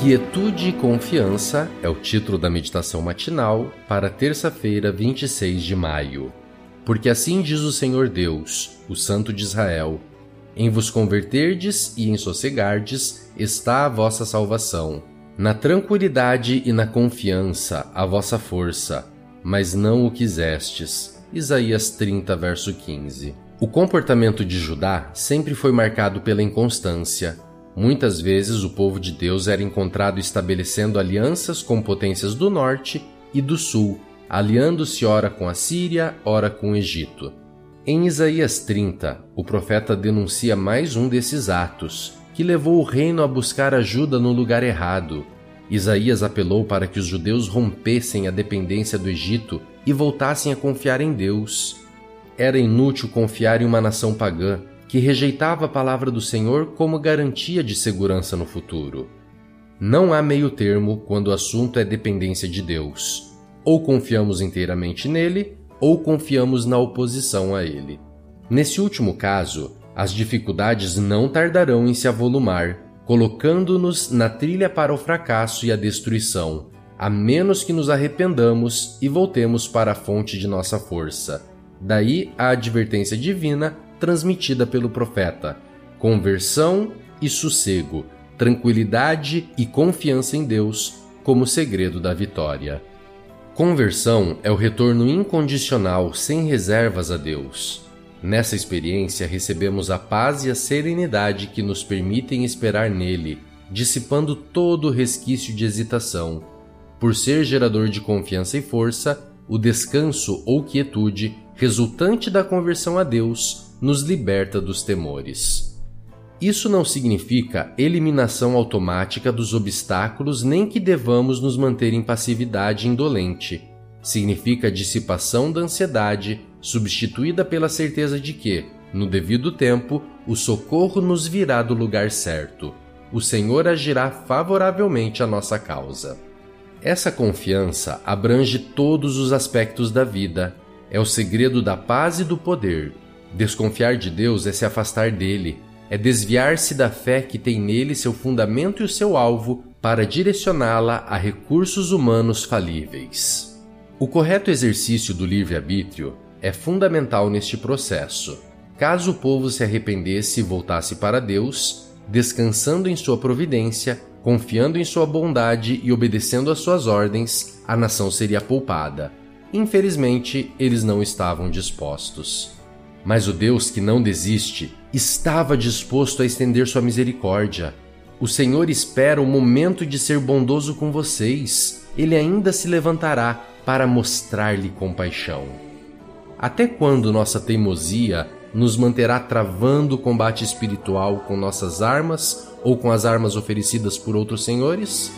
Quietude e confiança é o título da meditação matinal para terça-feira, 26 de maio. Porque assim diz o Senhor Deus, o Santo de Israel: Em vos converterdes e em sossegardes está a vossa salvação. Na tranquilidade e na confiança a vossa força, mas não o quisestes. Isaías 30, verso 15. O comportamento de Judá sempre foi marcado pela inconstância Muitas vezes o povo de Deus era encontrado estabelecendo alianças com potências do norte e do sul, aliando-se ora com a Síria, ora com o Egito. Em Isaías 30, o profeta denuncia mais um desses atos, que levou o reino a buscar ajuda no lugar errado. Isaías apelou para que os judeus rompessem a dependência do Egito e voltassem a confiar em Deus. Era inútil confiar em uma nação pagã, que rejeitava a palavra do Senhor como garantia de segurança no futuro. Não há meio-termo quando o assunto é dependência de Deus. Ou confiamos inteiramente nele, ou confiamos na oposição a ele. Nesse último caso, as dificuldades não tardarão em se avolumar, colocando-nos na trilha para o fracasso e a destruição, a menos que nos arrependamos e voltemos para a fonte de nossa força. Daí a advertência divina transmitida pelo profeta: conversão e sossego, tranquilidade e confiança em Deus como segredo da vitória. Conversão é o retorno incondicional, sem reservas a Deus. Nessa experiência, recebemos a paz e a serenidade que nos permitem esperar nele, dissipando todo resquício de hesitação. Por ser gerador de confiança e força, o descanso ou quietude resultante da conversão a Deus nos liberta dos temores. Isso não significa eliminação automática dos obstáculos nem que devamos nos manter em passividade indolente. Significa dissipação da ansiedade, substituída pela certeza de que, no devido tempo, o socorro nos virá do lugar certo. O Senhor agirá favoravelmente à nossa causa. Essa confiança abrange todos os aspectos da vida, é o segredo da paz e do poder, Desconfiar de Deus é se afastar dele, é desviar-se da fé que tem nele seu fundamento e o seu alvo para direcioná-la a recursos humanos falíveis. O correto exercício do livre-arbítrio é fundamental neste processo. Caso o povo se arrependesse e voltasse para Deus, descansando em sua providência, confiando em sua bondade e obedecendo às suas ordens, a nação seria poupada. Infelizmente, eles não estavam dispostos. Mas o Deus que não desiste estava disposto a estender sua misericórdia. O Senhor espera o momento de ser bondoso com vocês. Ele ainda se levantará para mostrar-lhe compaixão. Até quando nossa teimosia nos manterá travando o combate espiritual com nossas armas ou com as armas oferecidas por outros senhores?